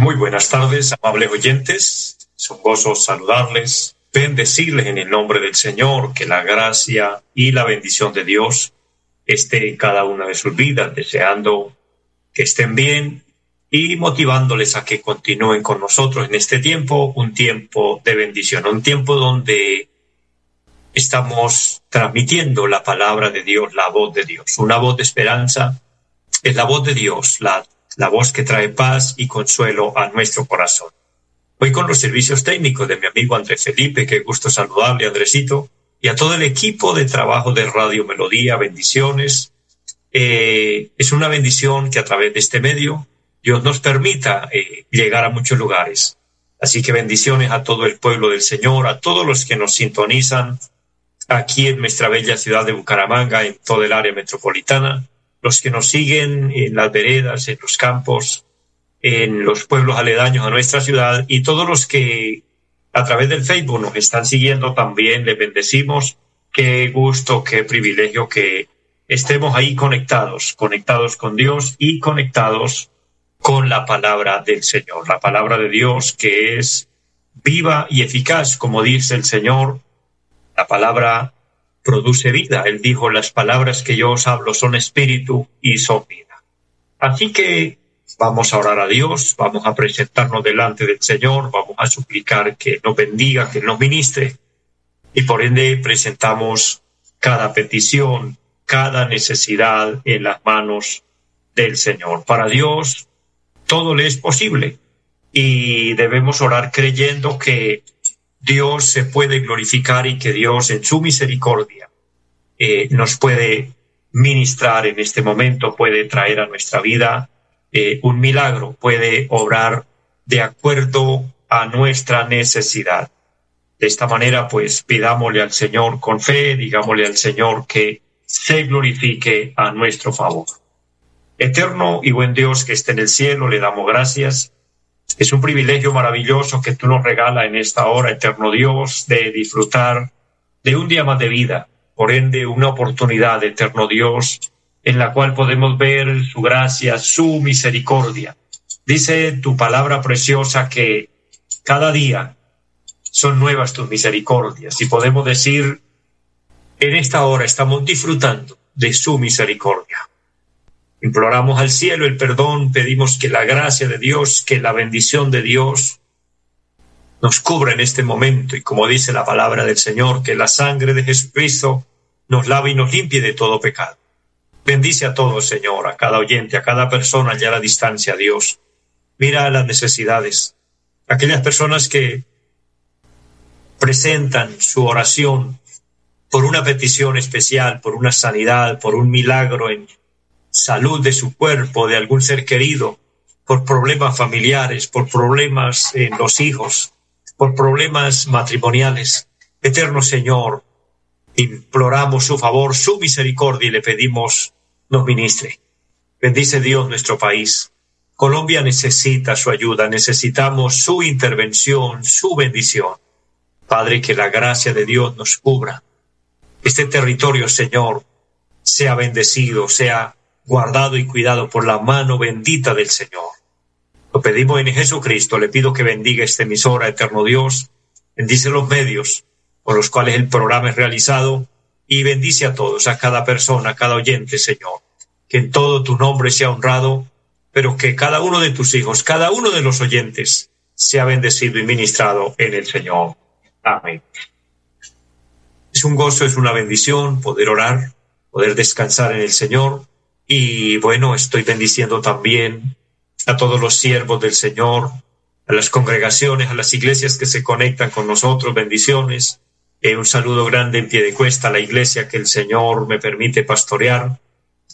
Muy buenas tardes, amables oyentes. Es un gozo saludarles, bendecirles en el nombre del Señor, que la gracia y la bendición de Dios esté en cada una de sus vidas, deseando que estén bien y motivándoles a que continúen con nosotros en este tiempo, un tiempo de bendición, un tiempo donde estamos transmitiendo la palabra de Dios, la voz de Dios. Una voz de esperanza es la voz de Dios, la, la voz que trae paz y consuelo a nuestro corazón. Hoy con los servicios técnicos de mi amigo Andrés Felipe, qué gusto saludarle, Andresito, y a todo el equipo de trabajo de Radio Melodía, bendiciones. Eh, es una bendición que a través de este medio Dios nos permita eh, llegar a muchos lugares. Así que bendiciones a todo el pueblo del Señor, a todos los que nos sintonizan aquí en nuestra bella ciudad de Bucaramanga, en todo el área metropolitana, los que nos siguen en las veredas, en los campos, en los pueblos aledaños a nuestra ciudad y todos los que a través del Facebook nos están siguiendo también, les bendecimos. Qué gusto, qué privilegio que estemos ahí conectados, conectados con Dios y conectados con la palabra del Señor, la palabra de Dios que es viva y eficaz, como dice el Señor, la palabra produce vida. Él dijo, las palabras que yo os hablo son espíritu y son vida. Así que vamos a orar a Dios, vamos a presentarnos delante del Señor, vamos a suplicar que nos bendiga, que nos ministre. Y por ende presentamos cada petición, cada necesidad en las manos del Señor. Para Dios todo le es posible y debemos orar creyendo que Dios se puede glorificar y que Dios en su misericordia eh, nos puede ministrar en este momento, puede traer a nuestra vida eh, un milagro, puede obrar de acuerdo a nuestra necesidad. De esta manera, pues pidámosle al Señor con fe, digámosle al Señor que se glorifique a nuestro favor. Eterno y buen Dios que esté en el cielo, le damos gracias es un privilegio maravilloso que tú nos regalas en esta hora, eterno Dios, de disfrutar de un día más de vida, por ende una oportunidad, eterno Dios, en la cual podemos ver su gracia, su misericordia. Dice tu palabra preciosa que cada día son nuevas tus misericordias y podemos decir, en esta hora estamos disfrutando de su misericordia. Imploramos al cielo el perdón, pedimos que la gracia de Dios, que la bendición de Dios nos cubra en este momento y como dice la palabra del Señor, que la sangre de Jesucristo nos lave y nos limpie de todo pecado. Bendice a todos, Señor, a cada oyente, a cada persona allá a la distancia, Dios. Mira las necesidades, aquellas personas que presentan su oración por una petición especial, por una sanidad, por un milagro en salud de su cuerpo, de algún ser querido, por problemas familiares, por problemas en los hijos, por problemas matrimoniales. Eterno Señor, imploramos su favor, su misericordia y le pedimos nos ministre. Bendice Dios nuestro país. Colombia necesita su ayuda, necesitamos su intervención, su bendición. Padre, que la gracia de Dios nos cubra. Este territorio, Señor, sea bendecido, sea guardado y cuidado por la mano bendita del Señor. Lo pedimos en Jesucristo, le pido que bendiga esta emisora, eterno Dios, bendice los medios por los cuales el programa es realizado y bendice a todos, a cada persona, a cada oyente, Señor. Que en todo tu nombre sea honrado, pero que cada uno de tus hijos, cada uno de los oyentes, sea bendecido y ministrado en el Señor. Amén. Es un gozo, es una bendición poder orar, poder descansar en el Señor y bueno, estoy bendiciendo también a todos los siervos del Señor, a las congregaciones, a las iglesias que se conectan con nosotros, bendiciones. Eh, un saludo grande en pie de cuesta a la iglesia que el Señor me permite pastorear.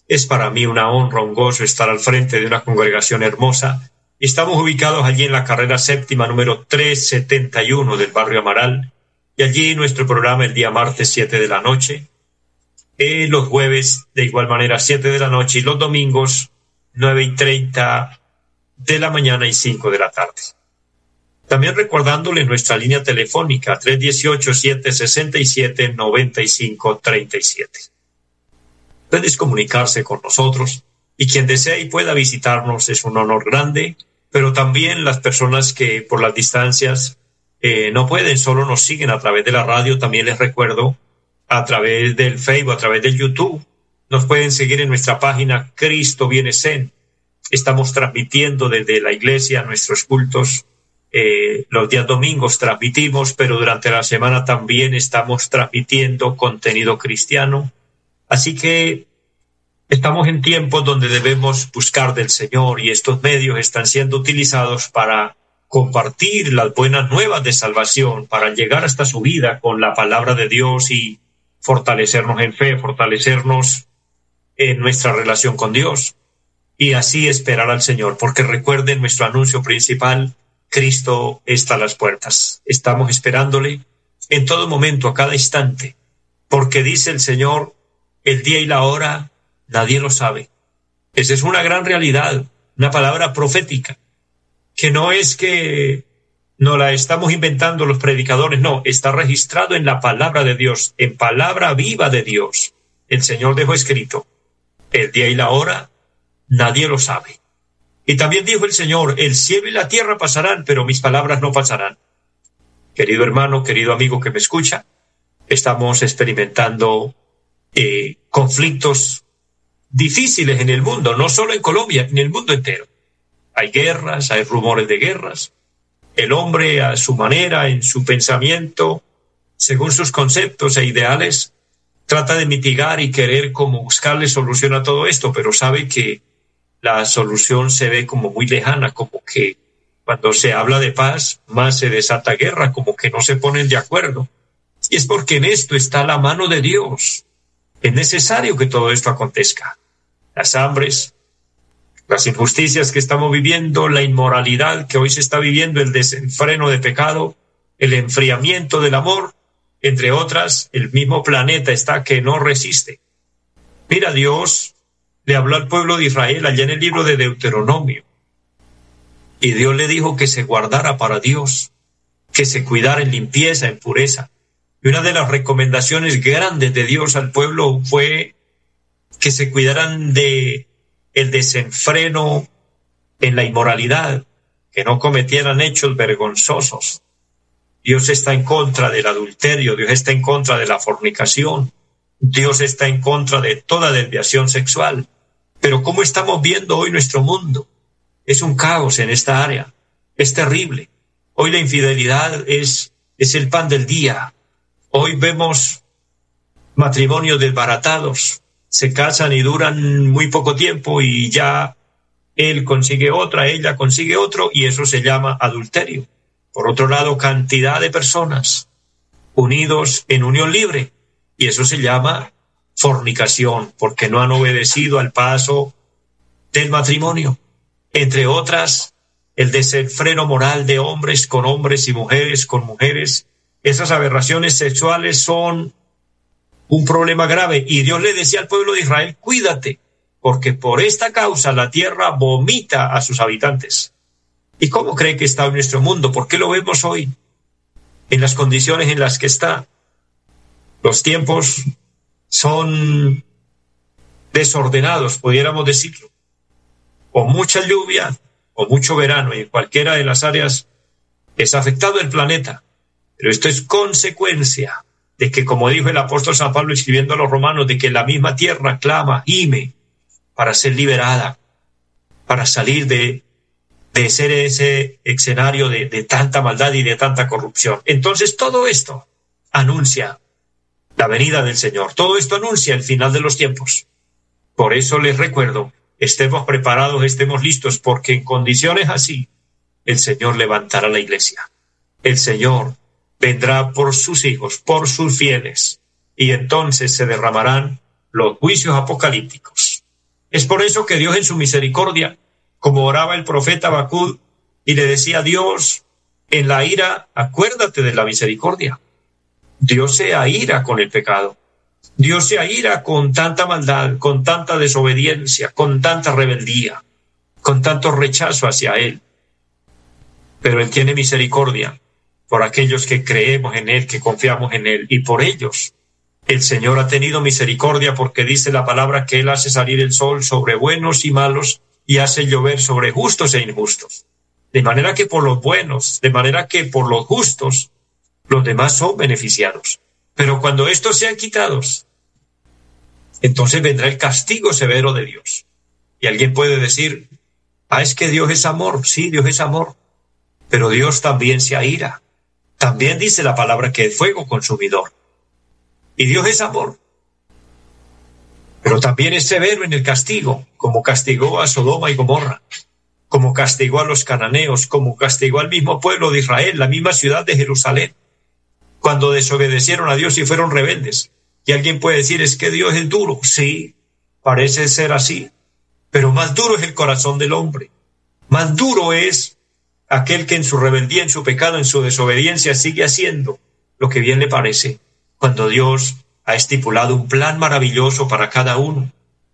Es para mí una honra, un gozo estar al frente de una congregación hermosa. Estamos ubicados allí en la carrera séptima número 371 del barrio Amaral y allí nuestro programa el día martes 7 de la noche, eh, los jueves de igual manera 7 de la noche y los domingos 9 y 30 de la mañana y 5 de la tarde. También recordándole nuestra línea telefónica 318-767-9537. Puedes comunicarse con nosotros y quien desee y pueda visitarnos es un honor grande, pero también las personas que por las distancias eh, no pueden, solo nos siguen a través de la radio, también les recuerdo, a través del Facebook, a través del YouTube, nos pueden seguir en nuestra página Cristo Viene Zen. Estamos transmitiendo desde la iglesia nuestros cultos. Eh, los días domingos transmitimos, pero durante la semana también estamos transmitiendo contenido cristiano. Así que estamos en tiempos donde debemos buscar del Señor y estos medios están siendo utilizados para compartir las buenas nuevas de salvación, para llegar hasta su vida con la palabra de Dios y fortalecernos en fe, fortalecernos en nuestra relación con Dios y así esperar al Señor, porque recuerden nuestro anuncio principal, Cristo está a las puertas. Estamos esperándole en todo momento, a cada instante, porque dice el Señor, el día y la hora nadie lo sabe. Esa es una gran realidad, una palabra profética, que no es que no la estamos inventando los predicadores, no, está registrado en la palabra de Dios, en palabra viva de Dios. El Señor dejó escrito, el día y la hora nadie lo sabe. Y también dijo el Señor, el cielo y la tierra pasarán, pero mis palabras no pasarán. Querido hermano, querido amigo que me escucha, estamos experimentando eh, conflictos difíciles en el mundo, no solo en Colombia, en el mundo entero. Hay guerras, hay rumores de guerras. El hombre a su manera, en su pensamiento, según sus conceptos e ideales, trata de mitigar y querer como buscarle solución a todo esto, pero sabe que la solución se ve como muy lejana, como que cuando se habla de paz, más se desata guerra, como que no se ponen de acuerdo. Y es porque en esto está la mano de Dios. Es necesario que todo esto acontezca. Las hambres, las injusticias que estamos viviendo, la inmoralidad que hoy se está viviendo, el desenfreno de pecado, el enfriamiento del amor, entre otras, el mismo planeta está que no resiste. Mira, Dios le habló al pueblo de Israel allá en el libro de Deuteronomio. Y Dios le dijo que se guardara para Dios, que se cuidara en limpieza, en pureza. Y una de las recomendaciones grandes de Dios al pueblo fue que se cuidaran de el desenfreno en la inmoralidad, que no cometieran hechos vergonzosos. Dios está en contra del adulterio, Dios está en contra de la fornicación, Dios está en contra de toda desviación sexual. Pero ¿cómo estamos viendo hoy nuestro mundo? Es un caos en esta área, es terrible. Hoy la infidelidad es, es el pan del día. Hoy vemos matrimonios desbaratados, se casan y duran muy poco tiempo y ya él consigue otra, ella consigue otro y eso se llama adulterio. Por otro lado, cantidad de personas unidos en unión libre y eso se llama fornicación porque no han obedecido al paso del matrimonio. Entre otras, el desenfreno moral de hombres con hombres y mujeres con mujeres. Esas aberraciones sexuales son un problema grave. Y Dios le decía al pueblo de Israel, cuídate, porque por esta causa la tierra vomita a sus habitantes. ¿Y cómo cree que está nuestro mundo? ¿Por qué lo vemos hoy? En las condiciones en las que está. Los tiempos son desordenados, pudiéramos decirlo. O mucha lluvia o mucho verano, y en cualquiera de las áreas es afectado el planeta. Pero esto es consecuencia de que, como dijo el apóstol San Pablo escribiendo a los romanos, de que la misma tierra clama, gime, para ser liberada, para salir de, de ser ese escenario de, de tanta maldad y de tanta corrupción. Entonces todo esto anuncia la venida del Señor. Todo esto anuncia el final de los tiempos. Por eso les recuerdo, estemos preparados, estemos listos, porque en condiciones así, el Señor levantará la iglesia. El Señor vendrá por sus hijos, por sus fieles, y entonces se derramarán los juicios apocalípticos. Es por eso que Dios en su misericordia, como oraba el profeta Bacud y le decía a Dios, en la ira, acuérdate de la misericordia. Dios se aira con el pecado. Dios se aira con tanta maldad, con tanta desobediencia, con tanta rebeldía, con tanto rechazo hacia Él. Pero Él tiene misericordia por aquellos que creemos en Él, que confiamos en Él, y por ellos. El Señor ha tenido misericordia porque dice la palabra que Él hace salir el sol sobre buenos y malos y hace llover sobre justos e injustos. De manera que por los buenos, de manera que por los justos, los demás son beneficiados. Pero cuando estos sean quitados, entonces vendrá el castigo severo de Dios. Y alguien puede decir, ah, es que Dios es amor. Sí, Dios es amor. Pero Dios también se aira. También dice la palabra que es fuego consumidor. Y Dios es amor. Pero también es severo en el castigo, como castigó a Sodoma y Gomorra, como castigó a los cananeos, como castigó al mismo pueblo de Israel, la misma ciudad de Jerusalén, cuando desobedecieron a Dios y fueron rebeldes. Y alguien puede decir, es que Dios es duro. Sí, parece ser así, pero más duro es el corazón del hombre. Más duro es aquel que en su rebeldía, en su pecado, en su desobediencia sigue haciendo lo que bien le parece, cuando Dios ha estipulado un plan maravilloso para cada uno,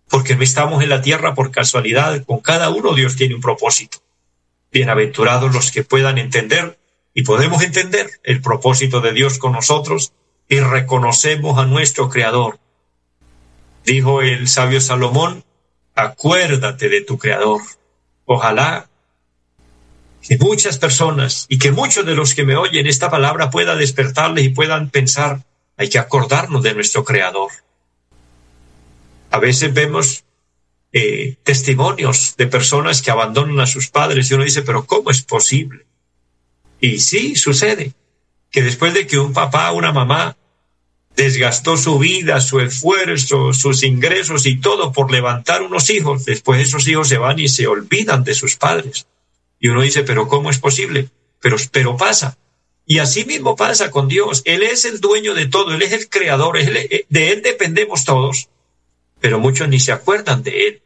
porque no estamos en la tierra por casualidad, con cada uno Dios tiene un propósito. Bienaventurados los que puedan entender y podemos entender el propósito de Dios con nosotros y reconocemos a nuestro Creador. Dijo el sabio Salomón, acuérdate de tu Creador. Ojalá que muchas personas y que muchos de los que me oyen esta palabra pueda despertarles y puedan pensar, hay que acordarnos de nuestro Creador. A veces vemos eh, testimonios de personas que abandonan a sus padres y uno dice, pero ¿cómo es posible? Y sí, sucede que después de que un papá, una mamá desgastó su vida, su esfuerzo, sus ingresos y todo por levantar unos hijos, después esos hijos se van y se olvidan de sus padres. Y uno dice, pero ¿cómo es posible? Pero, pero pasa. Y así mismo pasa con Dios. Él es el dueño de todo, Él es el creador, eh, de Él dependemos todos, pero muchos ni se acuerdan de Él.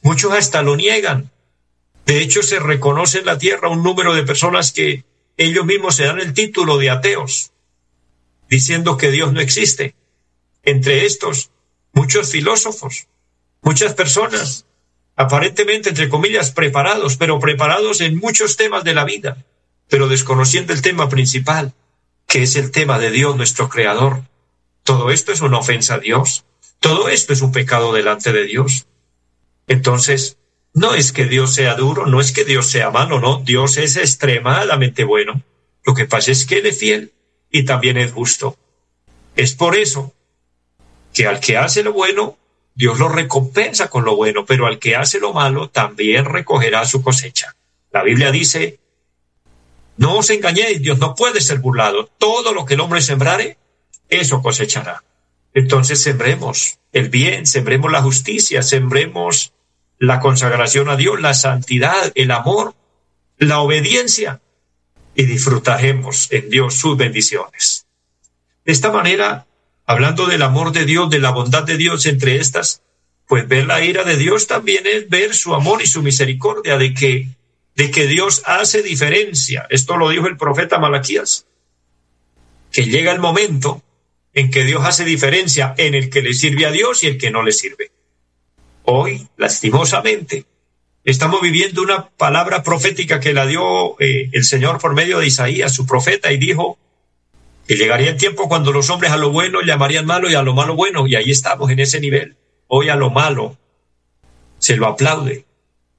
Muchos hasta lo niegan. De hecho, se reconoce en la tierra un número de personas que ellos mismos se dan el título de ateos, diciendo que Dios no existe. Entre estos, muchos filósofos, muchas personas aparentemente, entre comillas, preparados, pero preparados en muchos temas de la vida, pero desconociendo el tema principal, que es el tema de Dios, nuestro Creador. Todo esto es una ofensa a Dios. Todo esto es un pecado delante de Dios. Entonces, no es que Dios sea duro, no es que Dios sea malo, no. Dios es extremadamente bueno. Lo que pasa es que Él es fiel y también es justo. Es por eso que al que hace lo bueno, Dios lo recompensa con lo bueno, pero al que hace lo malo también recogerá su cosecha. La Biblia dice, no os engañéis, Dios no puede ser burlado. Todo lo que el hombre sembrare, eso cosechará. Entonces sembremos el bien, sembremos la justicia, sembremos la consagración a Dios, la santidad, el amor, la obediencia y disfrutaremos en Dios sus bendiciones. De esta manera hablando del amor de Dios, de la bondad de Dios entre estas, pues ver la ira de Dios también es ver su amor y su misericordia, de que, de que Dios hace diferencia. Esto lo dijo el profeta Malaquías, que llega el momento en que Dios hace diferencia en el que le sirve a Dios y el que no le sirve. Hoy, lastimosamente, estamos viviendo una palabra profética que la dio eh, el Señor por medio de Isaías, su profeta, y dijo, que llegaría el tiempo cuando los hombres a lo bueno llamarían malo y a lo malo bueno, y ahí estamos en ese nivel. Hoy a lo malo se lo aplaude,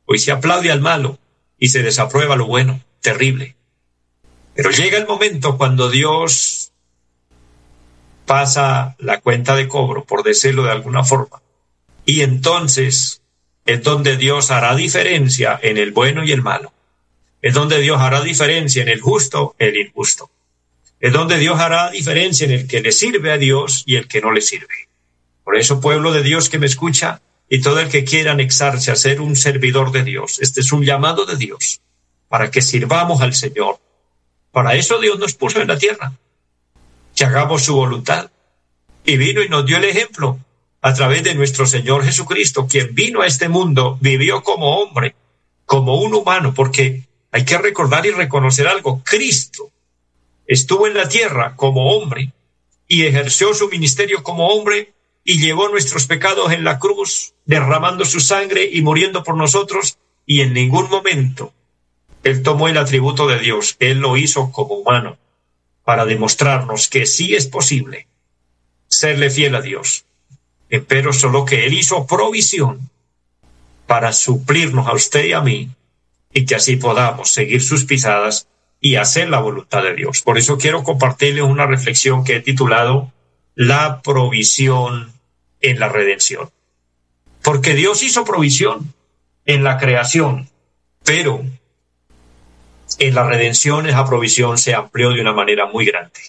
hoy se aplaude al malo y se desaprueba lo bueno, terrible. Pero llega el momento cuando Dios pasa la cuenta de cobro, por decirlo de alguna forma, y entonces es donde Dios hará diferencia en el bueno y el malo. Es donde Dios hará diferencia en el justo y el injusto es donde Dios hará diferencia en el que le sirve a Dios y el que no le sirve. Por eso, pueblo de Dios que me escucha y todo el que quiera anexarse a ser un servidor de Dios, este es un llamado de Dios para que sirvamos al Señor. Para eso Dios nos puso en la tierra, que hagamos su voluntad. Y vino y nos dio el ejemplo a través de nuestro Señor Jesucristo, quien vino a este mundo, vivió como hombre, como un humano, porque hay que recordar y reconocer algo, Cristo estuvo en la tierra como hombre y ejerció su ministerio como hombre y llevó nuestros pecados en la cruz, derramando su sangre y muriendo por nosotros, y en ningún momento él tomó el atributo de Dios, él lo hizo como humano, para demostrarnos que sí es posible serle fiel a Dios, pero solo que él hizo provisión para suplirnos a usted y a mí, y que así podamos seguir sus pisadas y hacer la voluntad de Dios. Por eso quiero compartirles una reflexión que he titulado La provisión en la redención. Porque Dios hizo provisión en la creación, pero en la redención esa provisión se amplió de una manera muy grande.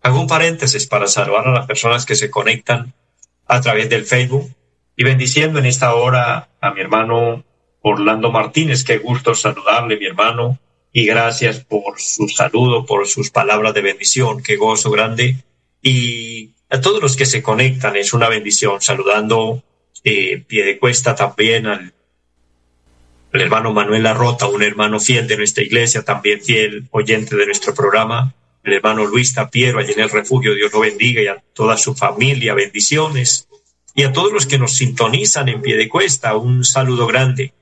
Hago un paréntesis para saludar a las personas que se conectan a través del Facebook y bendiciendo en esta hora a mi hermano Orlando Martínez. Qué gusto saludarle, mi hermano, y gracias por su saludo, por sus palabras de bendición. Qué gozo grande. Y a todos los que se conectan es una bendición, saludando eh, pie de cuesta también al, hermano Manuel Arrota, un hermano fiel de nuestra iglesia, también fiel oyente de nuestro programa, el hermano Luis Tapiero, allí en el refugio, Dios lo bendiga y a toda su familia, bendiciones. Y a todos los que nos sintonizan en pie de cuesta, un saludo grande.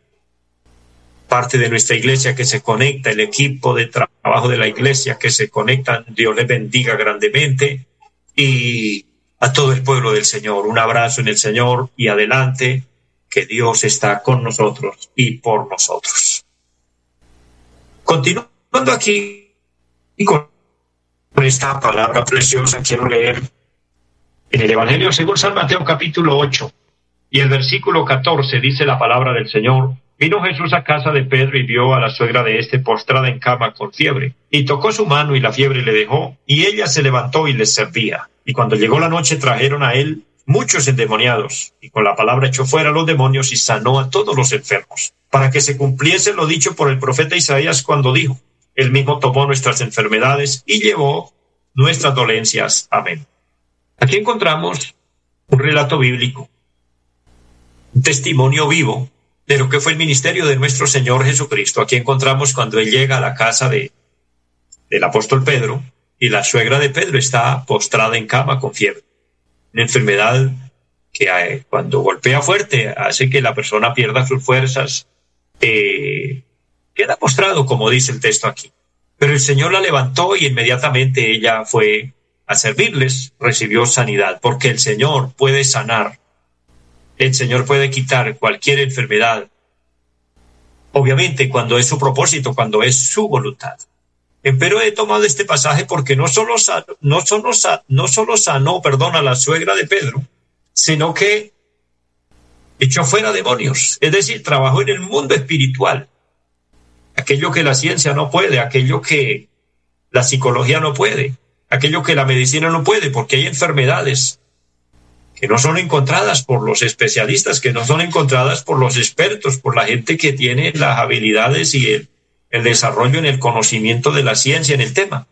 Parte de nuestra iglesia que se conecta, el equipo de trabajo de la iglesia que se conecta, Dios les bendiga grandemente y a todo el pueblo del Señor. Un abrazo en el Señor y adelante, que Dios está con nosotros y por nosotros. Continuando aquí y con esta palabra preciosa, quiero leer en el Evangelio según San Mateo capítulo 8 y el versículo 14 dice la palabra del Señor. Vino Jesús a casa de Pedro y vio a la suegra de éste postrada en cama con fiebre, y tocó su mano y la fiebre le dejó, y ella se levantó y les servía. Y cuando llegó la noche trajeron a él muchos endemoniados, y con la palabra echó fuera a los demonios y sanó a todos los enfermos, para que se cumpliese lo dicho por el profeta Isaías cuando dijo, Él mismo tomó nuestras enfermedades y llevó nuestras dolencias. Amén. Aquí encontramos un relato bíblico, un testimonio vivo de lo que fue el ministerio de nuestro Señor Jesucristo. Aquí encontramos cuando Él llega a la casa de, del apóstol Pedro y la suegra de Pedro está postrada en cama con fiebre. Una enfermedad que eh, cuando golpea fuerte hace que la persona pierda sus fuerzas, eh, queda postrado, como dice el texto aquí. Pero el Señor la levantó y inmediatamente ella fue a servirles, recibió sanidad, porque el Señor puede sanar el Señor puede quitar cualquier enfermedad. Obviamente, cuando es su propósito, cuando es su voluntad. Pero he tomado este pasaje porque no solo, no solo, no solo sanó, perdón, a la suegra de Pedro, sino que echó fuera demonios, es decir, trabajó en el mundo espiritual. Aquello que la ciencia no puede, aquello que la psicología no puede, aquello que la medicina no puede, porque hay enfermedades que no son encontradas por los especialistas, que no son encontradas por los expertos, por la gente que tiene las habilidades y el, desarrollo en el conocimiento de la ciencia en el tema.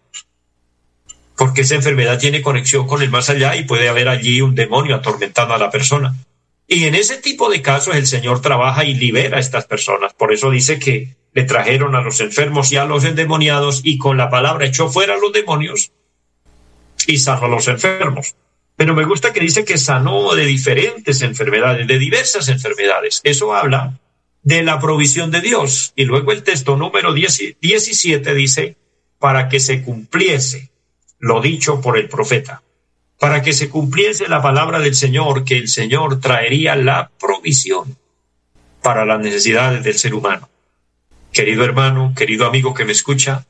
Porque esa enfermedad tiene conexión con el más allá y puede haber allí un demonio atormentando a la persona. Y en ese tipo de casos el Señor trabaja y libera a estas personas. Por eso dice que le trajeron a los enfermos y a los endemoniados y con la palabra echó fuera a los demonios y sanó a los enfermos. Pero me gusta que dice que sanó de diferentes enfermedades, de diversas enfermedades. Eso habla de la provisión de Dios. Y luego el texto número 17 dice, para que se cumpliese lo dicho por el profeta, para que se cumpliese la palabra del Señor, que el Señor traería la provisión para las necesidades del ser humano. Querido hermano, querido amigo que me escucha,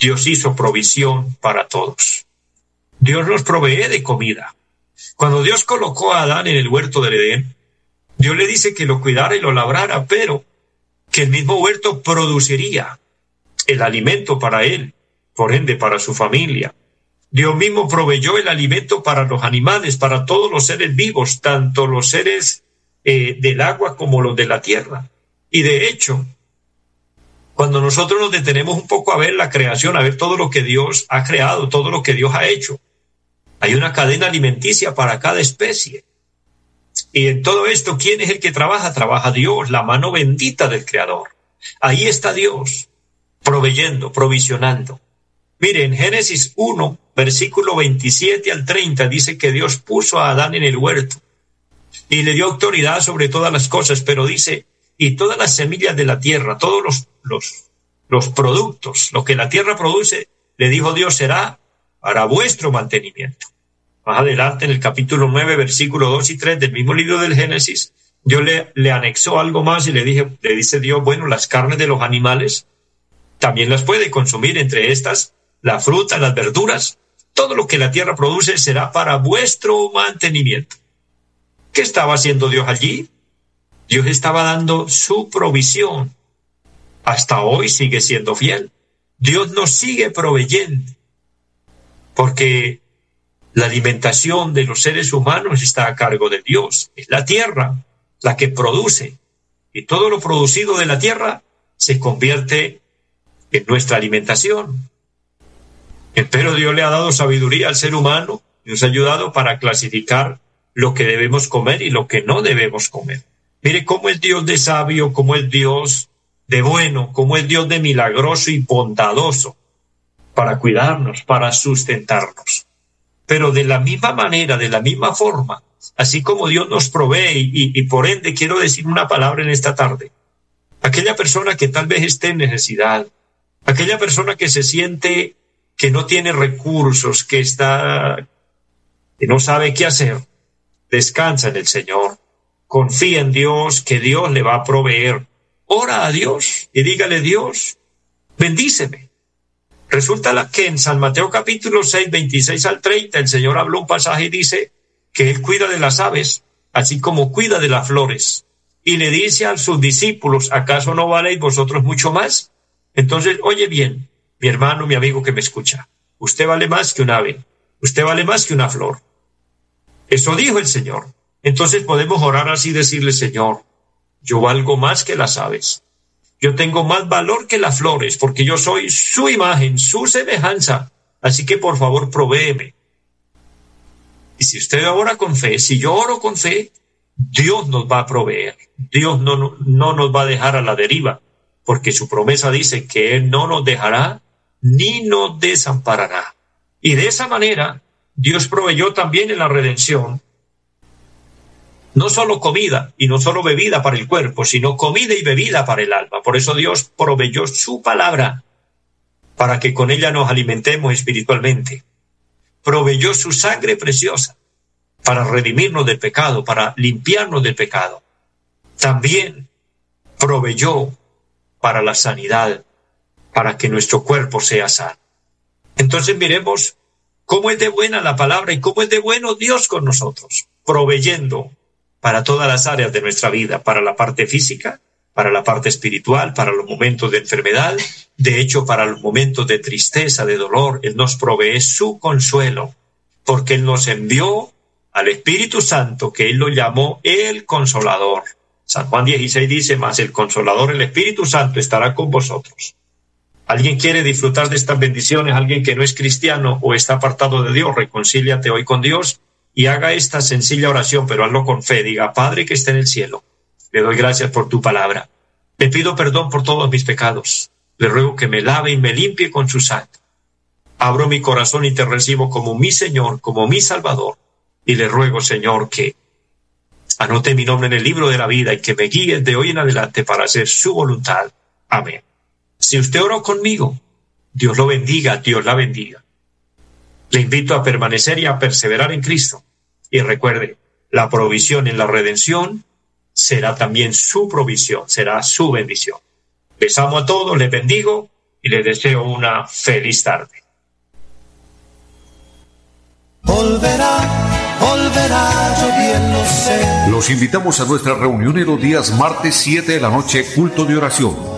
Dios hizo provisión para todos. Dios nos provee de comida. Cuando Dios colocó a Adán en el huerto del Edén, Dios le dice que lo cuidara y lo labrara, pero que el mismo huerto produciría el alimento para él, por ende para su familia. Dios mismo proveyó el alimento para los animales, para todos los seres vivos, tanto los seres eh, del agua como los de la tierra. Y de hecho, cuando nosotros nos detenemos un poco a ver la creación, a ver todo lo que Dios ha creado, todo lo que Dios ha hecho, hay una cadena alimenticia para cada especie. Y en todo esto, ¿quién es el que trabaja? Trabaja Dios, la mano bendita del Creador. Ahí está Dios, proveyendo, provisionando. Mire, en Génesis 1, versículo 27 al 30, dice que Dios puso a Adán en el huerto y le dio autoridad sobre todas las cosas, pero dice, y todas las semillas de la tierra, todos los, los, los productos, lo que la tierra produce, le dijo Dios, será para vuestro mantenimiento. Más adelante, en el capítulo 9, versículo 2 y 3 del mismo libro del Génesis, Dios le, le anexó algo más y le, dije, le dice Dios, bueno, las carnes de los animales también las puede consumir, entre estas la fruta, las verduras, todo lo que la tierra produce será para vuestro mantenimiento. ¿Qué estaba haciendo Dios allí? Dios estaba dando su provisión. Hasta hoy sigue siendo fiel. Dios nos sigue proveyendo. Porque la alimentación de los seres humanos está a cargo de Dios. Es la tierra la que produce. Y todo lo producido de la tierra se convierte en nuestra alimentación. Pero Dios le ha dado sabiduría al ser humano y nos ha ayudado para clasificar lo que debemos comer y lo que no debemos comer. Mire cómo es Dios de sabio, cómo es Dios de bueno, cómo es Dios de milagroso y bondadoso para cuidarnos, para sustentarnos. Pero de la misma manera, de la misma forma, así como Dios nos provee y, por ende quiero decir una palabra en esta tarde, aquella persona que tal vez esté en necesidad, aquella persona que se siente que no tiene recursos, que está, que no sabe qué hacer, descansa en el Señor, confía en Dios, que Dios le va a proveer. Ora a Dios y dígale Dios, bendíceme. Resulta que en San Mateo capítulo 6, 26 al 30, el Señor habló un pasaje y dice que Él cuida de las aves, así como cuida de las flores. Y le dice a sus discípulos, ¿acaso no valéis vosotros mucho más? Entonces, oye bien, mi hermano, mi amigo que me escucha, usted vale más que un ave, usted vale más que una flor. Eso dijo el Señor. Entonces podemos orar así decirle, Señor, yo valgo más que las aves. Yo tengo más valor que las flores, porque yo soy su imagen, su semejanza. Así que por favor, provéeme. Y si usted ora con fe, si yo oro con fe, Dios nos va a proveer. Dios no, no, no nos va a dejar a la deriva, porque su promesa dice que Él no nos dejará ni nos desamparará. Y de esa manera, Dios proveyó también en la redención no solo comida y no solo bebida para el cuerpo, sino comida y bebida para el alma. Por eso Dios proveyó su palabra para que con ella nos alimentemos espiritualmente. Proveyó su sangre preciosa para redimirnos del pecado, para limpiarnos del pecado. También proveyó para la sanidad para que nuestro cuerpo sea sano. Entonces miremos cómo es de buena la palabra y cómo es de bueno Dios con nosotros, proveyendo para todas las áreas de nuestra vida, para la parte física, para la parte espiritual, para los momentos de enfermedad, de hecho para los momentos de tristeza, de dolor, Él nos provee su consuelo, porque Él nos envió al Espíritu Santo, que Él lo llamó el consolador. San Juan 16 dice, más el consolador, el Espíritu Santo, estará con vosotros. Alguien quiere disfrutar de estas bendiciones, alguien que no es cristiano o está apartado de Dios, reconcíliate hoy con Dios y haga esta sencilla oración, pero hazlo con fe. Diga, Padre que está en el cielo, le doy gracias por tu palabra. Le pido perdón por todos mis pecados. Le ruego que me lave y me limpie con su sangre. Abro mi corazón y te recibo como mi Señor, como mi Salvador. Y le ruego, Señor, que anote mi nombre en el libro de la vida y que me guíe de hoy en adelante para hacer su voluntad. Amén. Si usted oró conmigo, Dios lo bendiga, Dios la bendiga. Le invito a permanecer y a perseverar en Cristo. Y recuerde, la provisión en la redención será también su provisión, será su bendición. Les amo a todos, les bendigo y les deseo una feliz tarde. Los invitamos a nuestra reunión en los días martes 7 de la noche, culto de oración